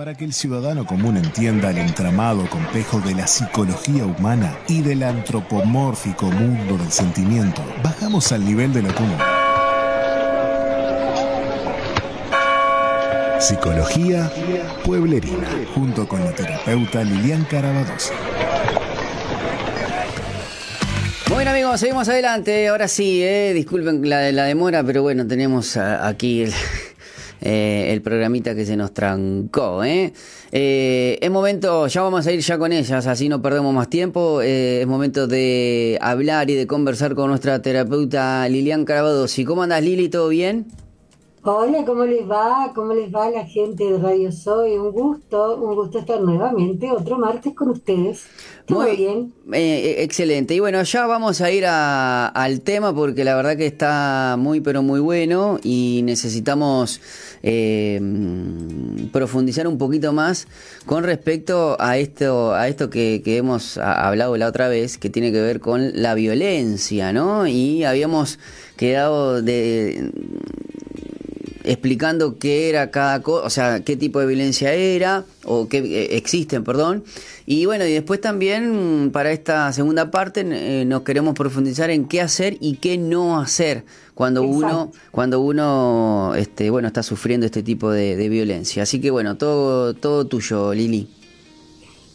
Para que el ciudadano común entienda el entramado complejo de la psicología humana y del antropomórfico mundo del sentimiento, bajamos al nivel de lo común. Psicología Pueblerina, junto con la terapeuta Lilian Carabadosa. Bueno amigos, seguimos adelante. Ahora sí, eh, disculpen la, la demora, pero bueno, tenemos aquí el, eh, el programita que se nos trancó. ¿eh? Eh, es momento, ya vamos a ir ya con ellas, así no perdemos más tiempo. es momento de hablar y de conversar con nuestra terapeuta Lilian Carabadosi. ¿Cómo andas Lili? ¿Todo bien? Hola, ¿cómo les va? ¿Cómo les va la gente de Radio Soy? Un gusto, un gusto estar nuevamente otro martes con ustedes. Muy bien. Eh, eh, excelente. Y bueno, ya vamos a ir al tema porque la verdad que está muy, pero muy bueno y necesitamos eh, profundizar un poquito más con respecto a esto, a esto que, que hemos hablado la otra vez, que tiene que ver con la violencia, ¿no? Y habíamos quedado de explicando qué era cada cosa, o sea, qué tipo de violencia era, o qué eh, existen, perdón. Y bueno, y después también para esta segunda parte eh, nos queremos profundizar en qué hacer y qué no hacer cuando uno, cuando uno este, bueno, está sufriendo este tipo de, violencia. Así que bueno, todo, todo tuyo, Lili.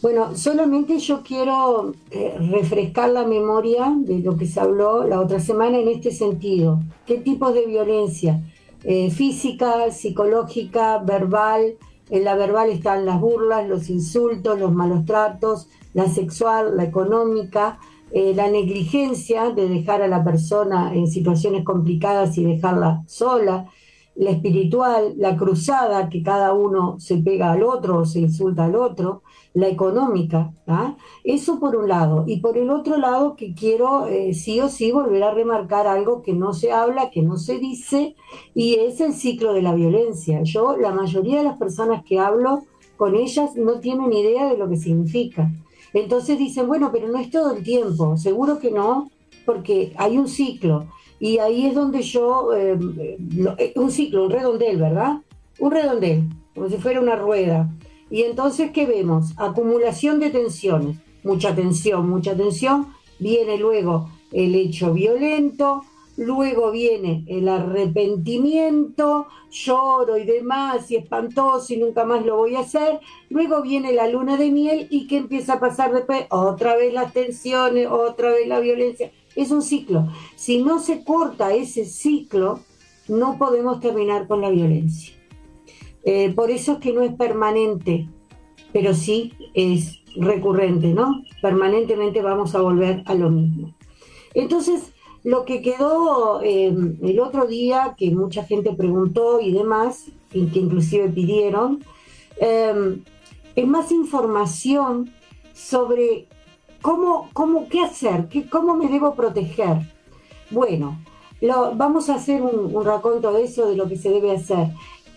Bueno, solamente yo quiero eh, refrescar la memoria de lo que se habló la otra semana en este sentido. ¿Qué tipos de violencia? Eh, física, psicológica, verbal. En la verbal están las burlas, los insultos, los malos tratos, la sexual, la económica, eh, la negligencia de dejar a la persona en situaciones complicadas y dejarla sola, la espiritual, la cruzada, que cada uno se pega al otro o se insulta al otro, la económica. ¿ah? Eso por un lado. Y por el otro lado, que quiero eh, sí o sí volver a remarcar algo que no se habla, que no se dice, y es el ciclo de la violencia. Yo, la mayoría de las personas que hablo con ellas no tienen idea de lo que significa. Entonces dicen, bueno, pero no es todo el tiempo. Seguro que no, porque hay un ciclo. Y ahí es donde yo, eh, eh, un ciclo, un redondel, ¿verdad? Un redondel, como si fuera una rueda. Y entonces, ¿qué vemos? Acumulación de tensiones, mucha tensión, mucha tensión. Viene luego el hecho violento, luego viene el arrepentimiento, lloro y demás, y espantoso y nunca más lo voy a hacer. Luego viene la luna de miel y ¿qué empieza a pasar después? Otra vez las tensiones, otra vez la violencia. Es un ciclo. Si no se corta ese ciclo, no podemos terminar con la violencia. Eh, por eso es que no es permanente, pero sí es recurrente, ¿no? Permanentemente vamos a volver a lo mismo. Entonces, lo que quedó eh, el otro día, que mucha gente preguntó y demás, y que inclusive pidieron, eh, es más información sobre ¿Cómo, cómo, qué hacer? ¿Qué, ¿Cómo me debo proteger? Bueno, lo, vamos a hacer un, un, raconto de eso, de lo que se debe hacer.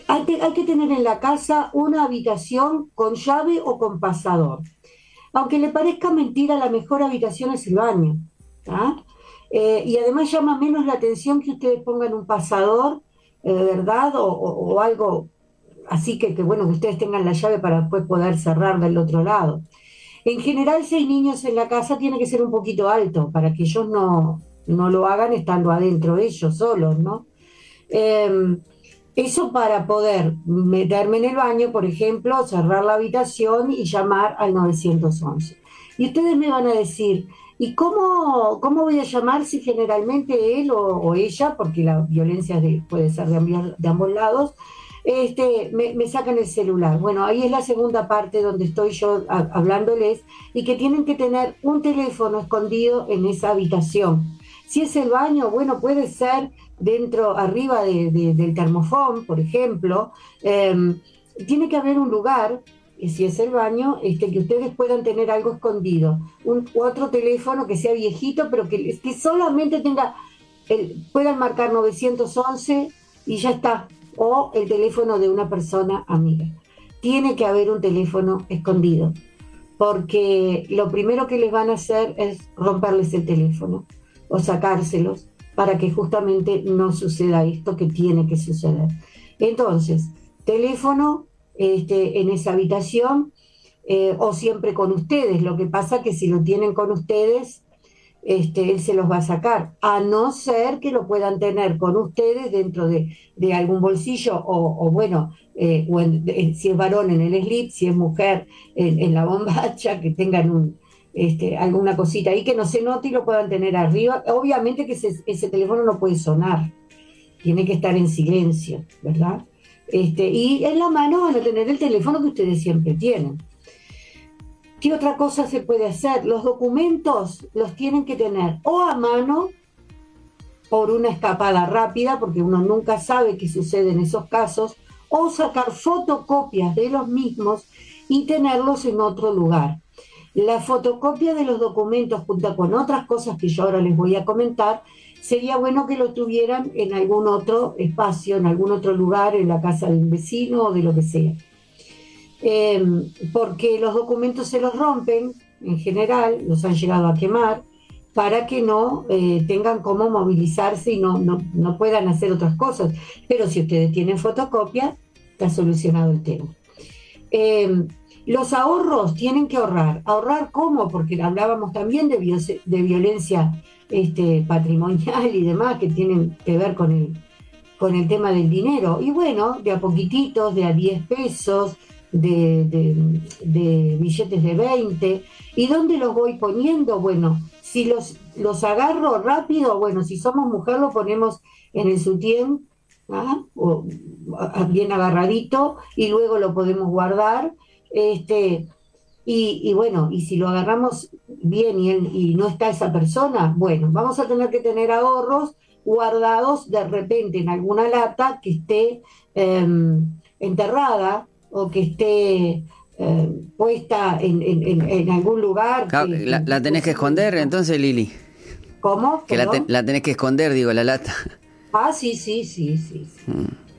Hay, que tener en la casa una habitación con llave o con pasador. Aunque le parezca mentira, la mejor habitación es el baño. Eh, y además llama menos la atención que ustedes pongan un pasador, eh, ¿verdad? O, algo así que, bueno, que ustedes tengan la llave para después poder cerrar del otro lado. En general, si hay niños en la casa, tiene que ser un poquito alto para que ellos no, no lo hagan estando adentro ellos solos, ¿no? Em, eso para poder meterme en el baño, por ejemplo, cerrar la habitación y llamar al 911. Y ustedes me van a decir, ¿y cómo, cómo voy a llamar si generalmente él o, ella, porque la violencia puede ser de, ambos lados, este, me, sacan el celular. Bueno, ahí es la segunda parte donde estoy yo hablándoles y que tienen que tener un teléfono escondido en esa habitación. Si es el baño, bueno, puede ser dentro, arriba del termofón, por ejemplo. Em, tiene que haber un lugar, si es el baño, este, que ustedes puedan tener algo escondido. Un, otro teléfono que sea viejito, pero que, que solamente tenga, puedan marcar 911 y ya está, o el teléfono de una persona amiga. Tiene que haber un teléfono escondido, porque lo primero que les van a hacer es romperles el teléfono o sacárselos para que justamente no suceda esto que tiene que suceder. Entonces, teléfono este, en esa habitación eh, o siempre con ustedes. Lo que pasa que si lo tienen con ustedes, este, él se los va a sacar, a no ser que lo puedan tener con ustedes dentro de, algún bolsillo o, bueno, eh, si es varón en el slip, si es mujer en, la bombacha, que tengan un, este, alguna cosita ahí que no se note y lo puedan tener arriba. Obviamente que ese, teléfono no puede sonar, tiene que estar en silencio, ¿verdad? Este, y en la mano van a tener el teléfono que ustedes siempre tienen. ¿Qué otra cosa se puede hacer? Los documentos los tienen que tener o a mano por una escapada rápida, porque uno nunca sabe qué sucede en esos casos, o sacar fotocopias de los mismos y tenerlos en otro lugar. La fotocopia de los documentos junto con otras cosas que yo ahora les voy a comentar, sería bueno que lo tuvieran en algún otro espacio, en algún otro lugar, en la casa de un vecino o de lo que sea. Em, porque los documentos se los rompen, en general, los han llegado a quemar, para que no eh, tengan cómo movilizarse y no, no, puedan hacer otras cosas. Pero si ustedes tienen fotocopia, está solucionado el tema. Em, los ahorros tienen que ahorrar. ¿Ahorrar cómo? Porque hablábamos también de, violencia este, patrimonial y demás que tienen que ver con el, con el tema del dinero. Y bueno, de a poquititos, de a 10 pesos, de, billetes de 20. ¿Y dónde los voy poniendo? Bueno, si los, los agarro rápido, bueno, si somos mujer lo ponemos en el sutién, ¿ah? o, bien agarradito, y luego lo podemos guardar. Este, y, bueno, y si lo agarramos bien y, y no está esa persona, bueno, vamos a tener que tener ahorros guardados de repente en alguna lata que esté em, enterrada o que esté eh, puesta en, algún lugar. la, tenés que esconder entonces, Lili. ¿Cómo? Que la, tenés que esconder, digo, la lata. Ah, sí, sí, sí, sí.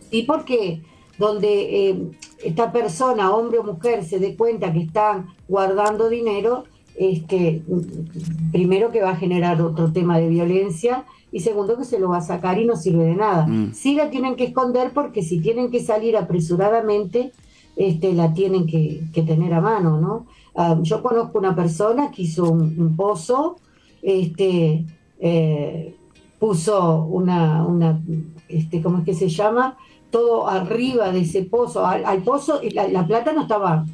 Sí, mm. porque donde eh, esta persona, hombre o mujer, se dé cuenta que están guardando dinero, es que mm, primero que va a generar otro tema de violencia y segundo que se lo va a sacar y no sirve de nada. Mm. Sí la tienen que esconder porque si tienen que salir apresuradamente, este, la tienen que, tener a mano, ¿no? Ah, yo conozco una persona que hizo un, pozo, este, eh, puso una, una este, ¿cómo es que se llama? Todo arriba de ese pozo, al, pozo, la, la, plata no estaba,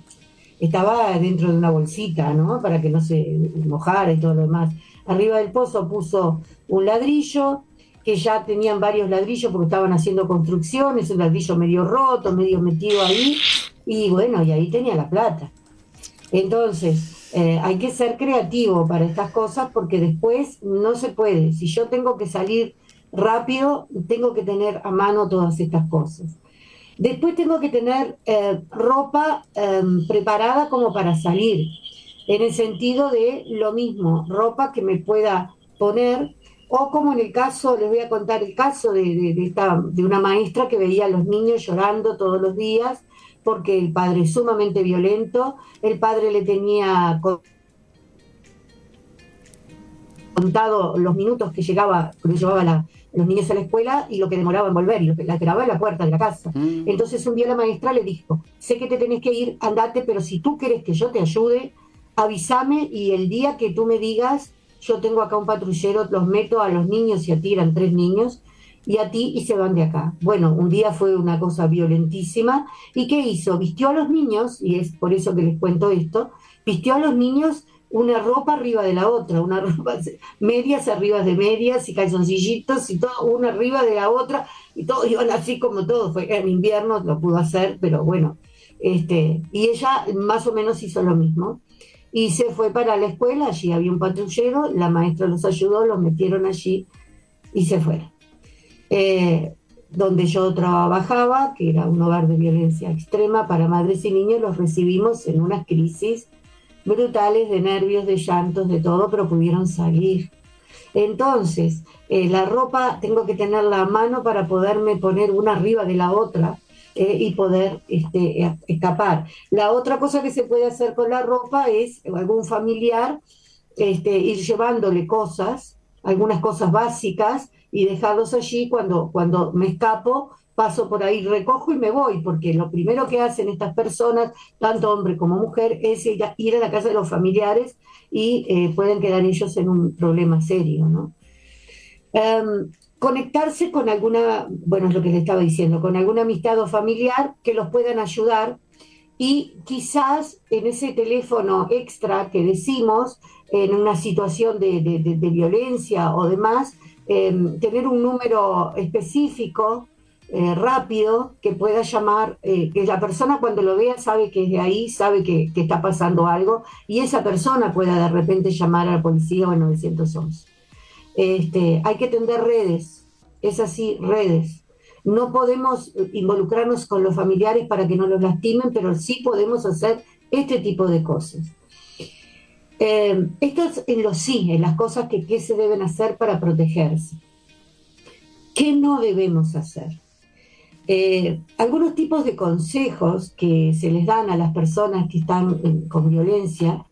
estaba dentro de una bolsita, ¿no? Para que no se mojara y todo lo demás. Arriba del pozo puso un ladrillo, que ya tenían varios ladrillos porque estaban haciendo construcciones, un ladrillo medio roto, medio metido ahí, y bueno, y ahí tenía la plata. Entonces, eh, hay que ser creativo para estas cosas porque después no se puede. Si yo tengo que salir rápido, tengo que tener a mano todas estas cosas. Después tengo que tener eh, ropa em, preparada como para salir, en el sentido de lo mismo, ropa que me pueda poner, o como en el caso, les voy a contar el caso de, de, esta, de una maestra que veía a los niños llorando todos los días porque el padre es sumamente violento, el padre le tenía contado los minutos que llegaba, que llevaba los niños a la escuela y lo que demoraba en volver, y lo que la grababa en la puerta de la casa. Mm. Entonces un día la maestra le dijo, sé que te tenés que ir, andate, pero si tú quieres que yo te ayude, avísame y el día que tú me digas, yo tengo acá un patrullero, los meto a los niños y a tiran tres niños y a ti y se van de acá. Bueno, un día fue una cosa violentísima. ¿Y qué hizo? Vistió a los niños, y es por eso que les cuento esto, vistió a los niños una ropa arriba de la otra, una ropa, medias arriba de medias y calzoncillitos y todo, una arriba de la otra, y todos iban así como todo, fue en invierno, lo pudo hacer, pero bueno, este, y ella más o menos hizo lo mismo. Y se fue para la escuela, allí había un patrullero, la maestra los ayudó, los metieron allí y se fueron. Eh, donde yo trabajaba, que era un hogar de violencia extrema para madres y niños, los recibimos en unas crisis brutales de nervios, de llantos, de todo, pero pudieron salir. Entonces, eh, la ropa tengo que tenerla a mano para poderme poner una arriba de la otra eh, y poder este, escapar. La otra cosa que se puede hacer con la ropa es algún familiar este, ir llevándole cosas, algunas cosas básicas, y dejarlos allí cuando, cuando me escapo, paso por ahí, recojo y me voy, porque lo primero que hacen estas personas, tanto hombre como mujer, es ir a, la casa de los familiares y eh, pueden quedar ellos en un problema serio, ¿no? Em, conectarse con alguna, bueno, es lo que le estaba diciendo, con alguna amistad o familiar que los puedan ayudar y quizás en ese teléfono extra que decimos, en una situación de, violencia o demás, em, tener un número específico, eh, rápido, que pueda llamar, eh, que la persona cuando lo vea sabe que es de ahí, sabe que, está pasando algo, y esa persona pueda de repente llamar a la policía o al 911. Este, hay que tender redes, es así, redes. No podemos involucrarnos con los familiares para que no los lastimen, pero sí podemos hacer este tipo de cosas. Eh, esto es en lo sí, en las cosas que, que se deben hacer para protegerse. ¿Qué no debemos hacer? Eh, algunos tipos de consejos que se les dan a las personas que están con violencia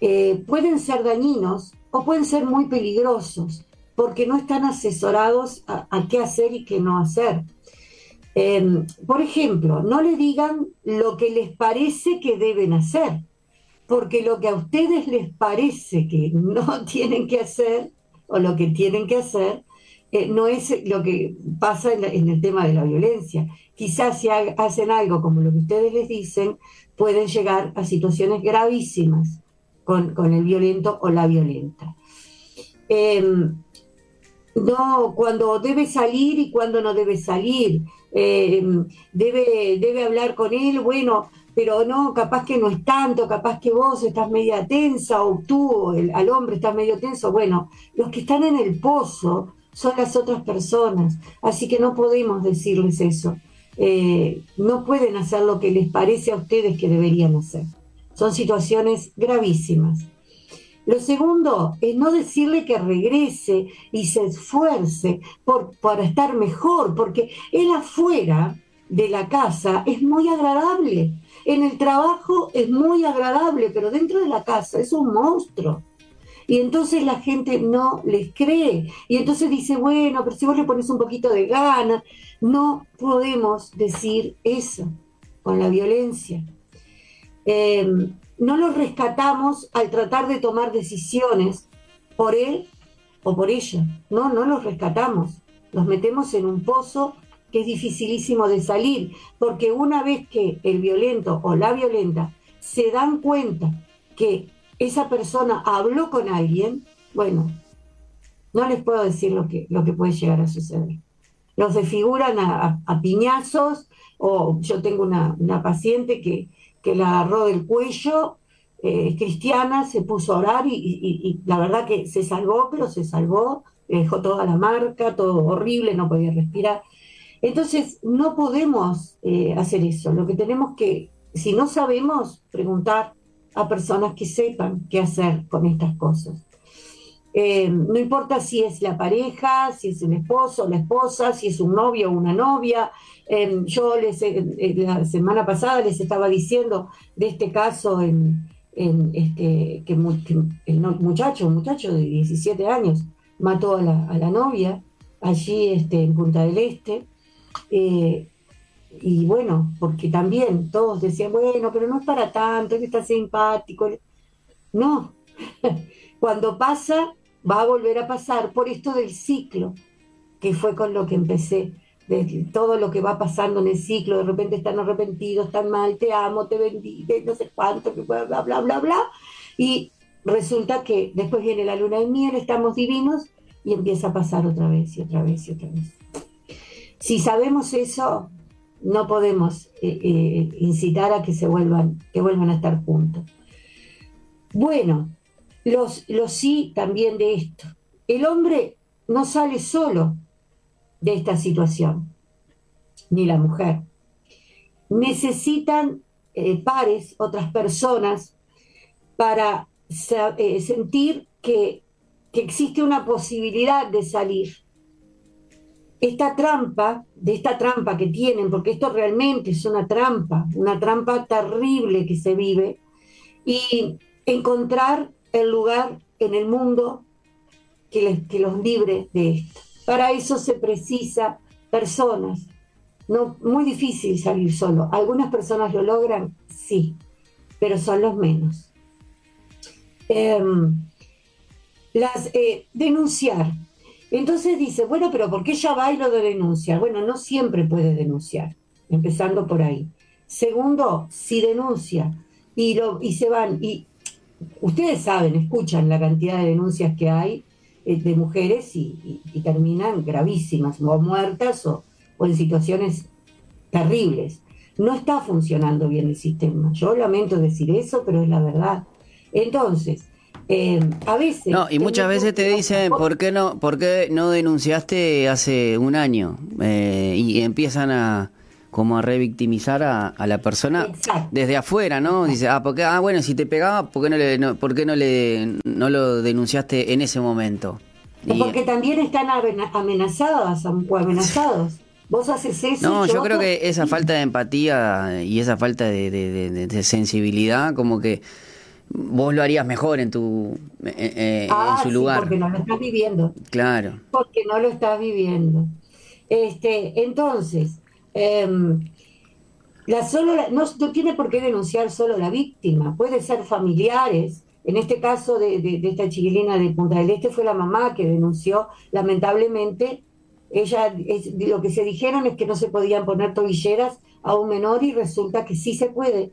eh, pueden ser dañinos o pueden ser muy peligrosos porque no están asesorados a, qué hacer y qué no hacer. Em, por ejemplo, no le digan lo que les parece que deben hacer, porque lo que a ustedes les parece que no tienen que hacer o lo que tienen que hacer eh, no es lo que pasa en, el tema de la violencia. Quizás si hacen algo como lo que ustedes les dicen, pueden llegar a situaciones gravísimas con, el violento o la violenta. Em, no, cuando debe salir y cuando no debe salir. Em, debe, debe hablar con él, bueno, pero no, capaz que no es tanto, capaz que vos estás media tensa o tú, el, al hombre está medio tenso. Bueno, los que están en el pozo son las otras personas, así que no podemos decirles eso. Eh, no pueden hacer lo que les parece a ustedes que deberían hacer. Son situaciones gravísimas. Lo segundo es no decirle que regrese y se esfuerce por, para estar mejor, porque él afuera de la casa es muy agradable. En el trabajo es muy agradable, pero dentro de la casa es un monstruo. Y entonces la gente no les cree. Y entonces dice, bueno, pero si vos le pones un poquito de gana, no podemos decir eso con la violencia. Em, no los rescatamos al tratar de tomar decisiones por él o por ella. No, no los rescatamos. Los metemos en un pozo que es dificilísimo de salir, porque una vez que el violento o la violenta se dan cuenta que esa persona habló con alguien, bueno, no les puedo decir lo que, lo que puede llegar a suceder. Los desfiguran a, piñazos, o yo tengo una, paciente que, que, la agarró del cuello, eh, cristiana, se puso a orar y, la verdad que se salvó, pero se salvó, dejó toda la marca, todo horrible, no podía respirar. Entonces, no podemos eh, hacer eso. Lo que tenemos que, si no sabemos, preguntar, a personas que sepan qué hacer con estas cosas. Eh, no importa si es la pareja, si es el esposo la esposa, si es un novio o una novia. Eh, yo les, eh, la semana pasada les estaba diciendo de este caso en, este, que, el muchacho, un muchacho de 17 años, mató a la, a la novia allí este, en Punta del Este y bueno, porque también todos decían, bueno, pero no es para tanto, que está simpático. No, cuando pasa, va a volver a pasar por esto del ciclo, que fue con lo que empecé, de todo lo que va pasando en el ciclo, de repente están arrepentidos, están mal, te amo, te bendigo, no sé cuánto, bla, bla, bla, bla, bla, y resulta que después viene la luna de miel, estamos divinos, y empieza a pasar otra vez y otra vez y otra vez. Si sabemos eso, no podemos eh, eh, incitar a que se vuelvan, que vuelvan a estar juntos. Bueno, los, los sí también de esto. El hombre no sale solo de esta situación, ni la mujer. Necesitan eh, pares, otras personas, para sentir que, que existe una posibilidad de salir esta trampa, de esta trampa que tienen, porque esto realmente es una trampa, una trampa terrible que se vive, y encontrar el lugar en el mundo que, les, que los libre de esto. Para eso se precisa personas no, muy difícil salir solo. Algunas personas lo logran, sí, pero son los menos. Em, las, eh, denunciar. Entonces dice, bueno, pero ¿por qué ya va y lo de denunciar? Bueno, no siempre puede denunciar, empezando por ahí. Segundo, si denuncia y, lo, y se van, y ustedes saben, escuchan la cantidad de denuncias que hay eh, de mujeres y, terminan gravísimas, o muertas o, o en situaciones terribles. No está funcionando bien el sistema. Yo lamento decir eso, pero es la verdad. Entonces, eh, a veces... No, y muchas veces te dicen, ¿por qué no, por qué no denunciaste hace un año? Eh, y empiezan a como a revictimizar a, la persona desde afuera, ¿no? Dice, ah, porque, ah, bueno, si te pegaba, ¿por qué no, le, no, ¿por qué no, le, no lo denunciaste en ese momento? porque también están amenazadas o amenazados. Vos haces eso. No, yo, creo que esa falta de empatía y esa falta de, sensibilidad, como que vos lo harías mejor en tu en ah, su lugar. porque no lo estás viviendo. Claro. Porque no lo estás viviendo. Este, entonces, la solo no, no, tiene por qué denunciar solo la víctima, puede ser familiares. En este caso de, de esta chiquilina de Punta del Este fue la mamá que denunció, lamentablemente, ella, lo que se dijeron es que no se podían poner tobilleras a un menor y resulta que sí se puede,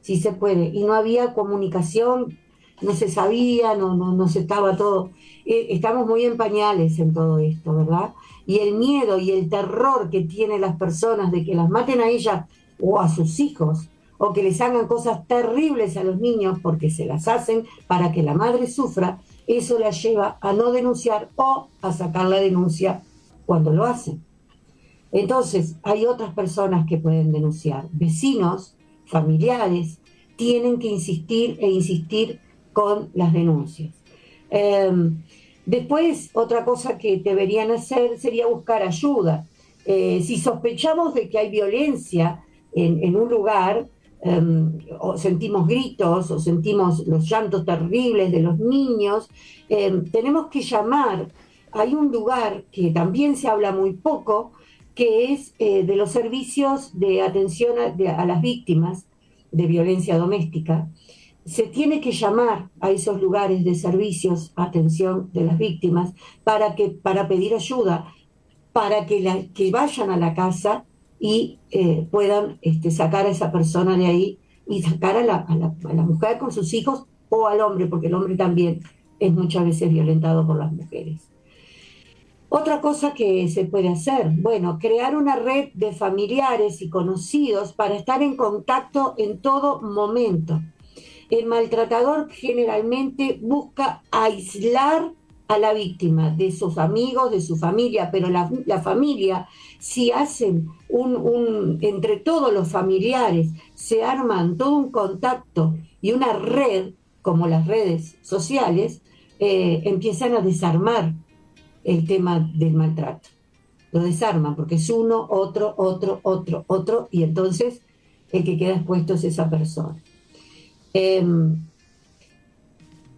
sí se puede. Y no había comunicación, no se sabía, no, no, no se estaba todo. Eh, estamos muy en pañales en todo esto, ¿verdad? Y el miedo y el terror que tienen las personas de que las maten a ellas o a sus hijos, o que les hagan cosas terribles a los niños porque se las hacen para que la madre sufra, eso la lleva a no denunciar o a sacar la denuncia cuando lo hacen. Entonces, hay otras personas que pueden denunciar, vecinos, familiares, tienen que insistir e insistir con las denuncias. Em, después, otra cosa que deberían hacer sería buscar ayuda. Eh, si sospechamos de que hay violencia en, un lugar, em, o sentimos gritos o sentimos los llantos terribles de los niños, em, tenemos que llamar hay un lugar que también se habla muy poco, que es eh, de los servicios de atención a, las víctimas de violencia doméstica. Se tiene que llamar a esos lugares de servicios, atención de las víctimas, para, que, para pedir ayuda, para que, que vayan a la casa y eh, puedan este, sacar a esa persona de ahí y sacar a la, a la mujer con sus hijos o al hombre, porque el hombre también es muchas veces violentado por las mujeres. Otra cosa que se puede hacer, bueno, crear una red de familiares y conocidos para estar en contacto en todo momento. El maltratador generalmente busca aislar a la víctima de sus amigos, de su familia, pero la, familia, si hacen un, entre todos los familiares, se arman todo un contacto y una red, como las redes sociales, eh, empiezan a desarmar el tema del maltrato. Lo desarman porque es uno, otro, otro, otro, otro, y entonces el que queda expuesto es esa persona. Em,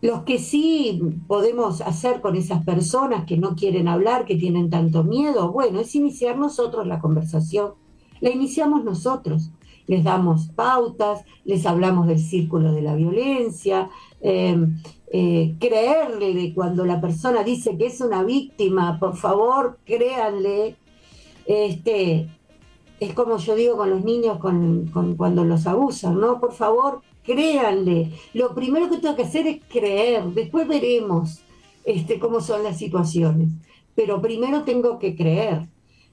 los que sí podemos hacer con esas personas que no quieren hablar, que tienen tanto miedo, bueno, es iniciar nosotros la conversación. La iniciamos nosotros. Les damos pautas, les hablamos del círculo de la violencia, em, eh, creerle cuando la persona dice que es una víctima, por favor, créanle. Este, es como yo digo con los niños con, cuando los abusan, ¿no? Por favor, créanle. Lo primero que tengo que hacer es creer, después veremos este, cómo son las situaciones. Pero primero tengo que creer.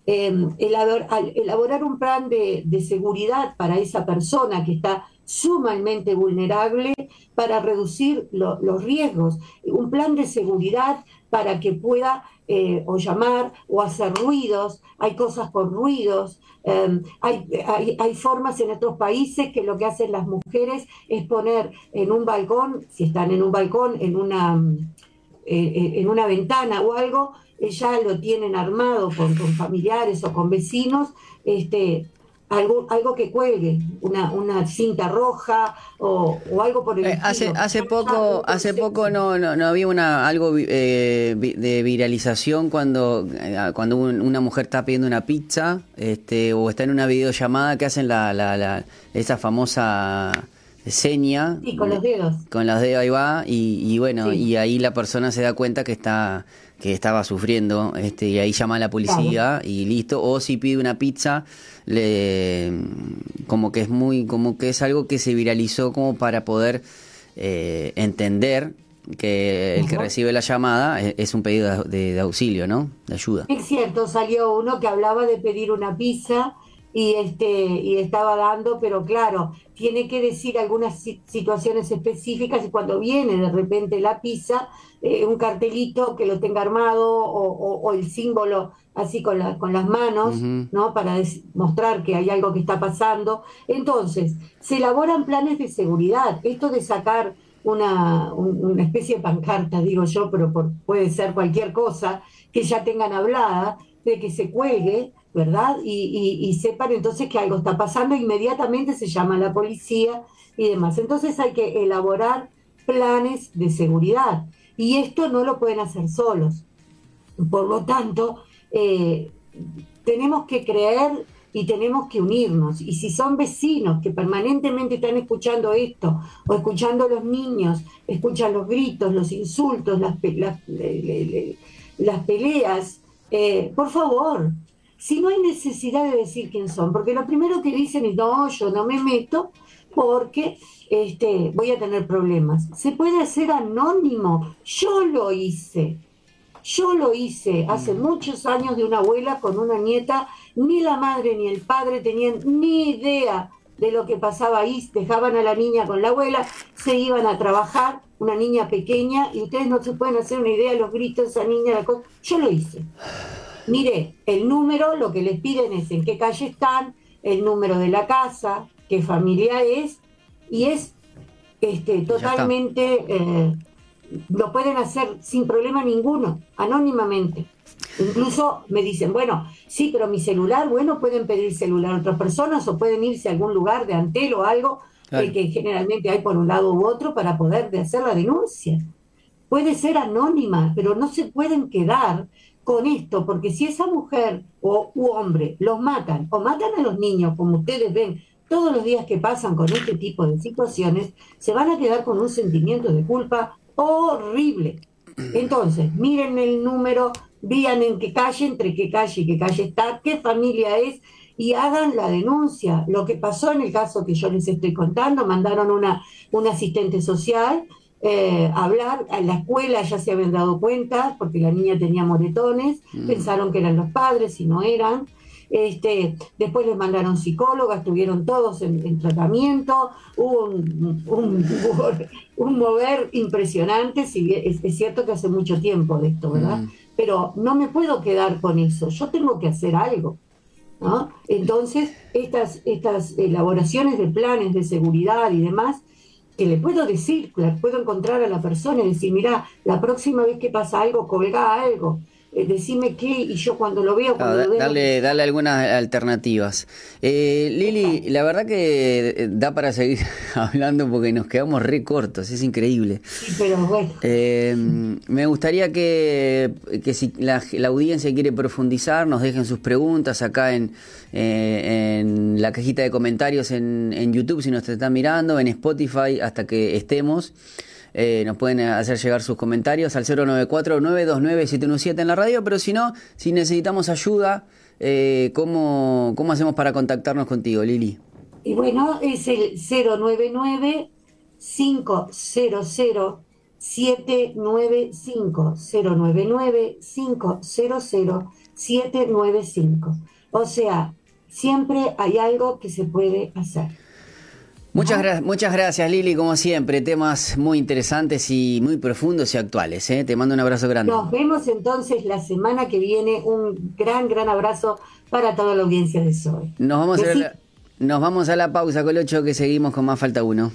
Em, elaborar, un plan de, seguridad para esa persona que está sumamente vulnerable para reducir los riesgos, un plan de seguridad para que pueda eh, o llamar o hacer ruidos, hay cosas con ruidos, em, hay, hay, formas en otros países que lo que hacen las mujeres es poner en un balcón, si están en un balcón, en una, eh, eh, en una ventana o algo, ya lo tienen armado con, con familiares o con vecinos, este, algo, algo que cuelgue, una, una cinta roja o, algo por el eh, Hace, hace poco, hace poco no, no, había una algo eh, de viralización cuando, eh, cuando una mujer está pidiendo una pizza este, o está en una videollamada que hacen la, la, la esa famosa seña. Sí, con los dedos. Con los dedos ahí va y, y bueno, y ahí la persona se da cuenta que está que estaba sufriendo este y ahí llama a la policía y listo o si pide una pizza le como que es muy como que es algo que se viralizó como para poder eh, entender que el que recibe la llamada es, un pedido de, auxilio, ¿no? De ayuda. Es cierto, salió uno que hablaba de pedir una pizza y este y estaba dando, pero claro, tiene que decir algunas situaciones específicas y cuando viene de repente la pizza, eh, un cartelito que lo tenga armado o, el símbolo así con, la, con las manos, ¿no? Para mostrar que hay algo que está pasando. Entonces, se elaboran planes de seguridad. Esto de sacar una, una especie de pancarta, digo yo, pero puede ser cualquier cosa que ya tengan hablada, de que se cuelgue ¿verdad? Y, sepan entonces que algo está pasando, inmediatamente se llama a la policía y demás. Entonces hay que elaborar planes de seguridad y esto no lo pueden hacer solos. Por lo tanto, eh, tenemos que creer y tenemos que unirnos. Y si son vecinos que permanentemente están escuchando esto, o escuchando los niños, escuchan los gritos, los insultos, las, las, peleas, eh, por favor, si no hay necesidad de decir quién son, porque lo primero que dicen es, no, yo no me meto porque este, voy a tener problemas. Se puede hacer anónimo, yo lo hice, yo lo hice hace mm. muchos años de una abuela con una nieta, ni la madre ni el padre tenían ni idea de lo que pasaba ahí, dejaban a la niña con la abuela, se iban a trabajar, una niña pequeña, y ustedes no se pueden hacer una idea de los gritos de esa niña, la cosa. yo lo hice. Mire, el número, lo que les piden es en qué calle están, el número de la casa, qué familia es, y es este, totalmente, eh, lo pueden hacer sin problema ninguno, anónimamente. Incluso me dicen, bueno, sí, pero mi celular, bueno, pueden pedir celular a otras personas o pueden irse a algún lugar de Antel o algo que generalmente hay por un lado u otro para poder hacer la denuncia. Puede ser anónima, pero no se pueden quedar con esto, porque si esa mujer o u hombre los matan o matan a los niños, como ustedes ven todos los días que pasan con este tipo de situaciones, se van a quedar con un sentimiento de culpa horrible. Entonces, miren el número, vean en qué calle, entre qué calle y qué calle está, qué familia es y hagan la denuncia. Lo que pasó en el caso que yo les estoy contando, mandaron una, un asistente social eh, hablar. En la escuela ya se habían dado cuenta, porque la niña tenía moretones, mm. pensaron que eran los padres y no eran. Este, después les mandaron psicólogas, estuvieron todos en, tratamiento, hubo un, un, mover impresionante, si es, cierto que hace mucho tiempo de esto, ¿verdad? Mm. Pero no me puedo quedar con eso, yo tengo que hacer algo. ¿no? Entonces, estas, estas elaboraciones de planes de seguridad y demás que le puedo decir, le puedo encontrar a la persona y decir, mira, la próxima vez que pasa algo, colga algo. Eh, decime qué y yo cuando lo veo... Cuando dale, dale algunas alternativas. Eh, Lili, la verdad que eh, da para seguir hablando porque nos quedamos re cortos, es increíble. pero bueno. me gustaría que, que si la, audiencia quiere profundizar, nos dejen sus preguntas acá en, en la cajita de comentarios en, en YouTube si nos están mirando, en Spotify hasta que estemos. Eh, nos pueden hacer llegar sus comentarios al 094-929-717 en la radio, pero si no, si necesitamos ayuda, eh, ¿cómo, ¿cómo hacemos para contactarnos contigo, Lili? Y bueno, es el 099 500 795 099 500 795. O sea, siempre hay algo que se puede hacer. Muchas, muchas gracias Lili, como siempre, temas muy interesantes y muy profundos y actuales. ¿eh? Te mando un abrazo grande. Nos vemos entonces la semana que viene. Un gran, gran abrazo para toda la audiencia de Soy. Nos vamos, a la, nos vamos a la pausa, Colocho, que seguimos con más falta uno.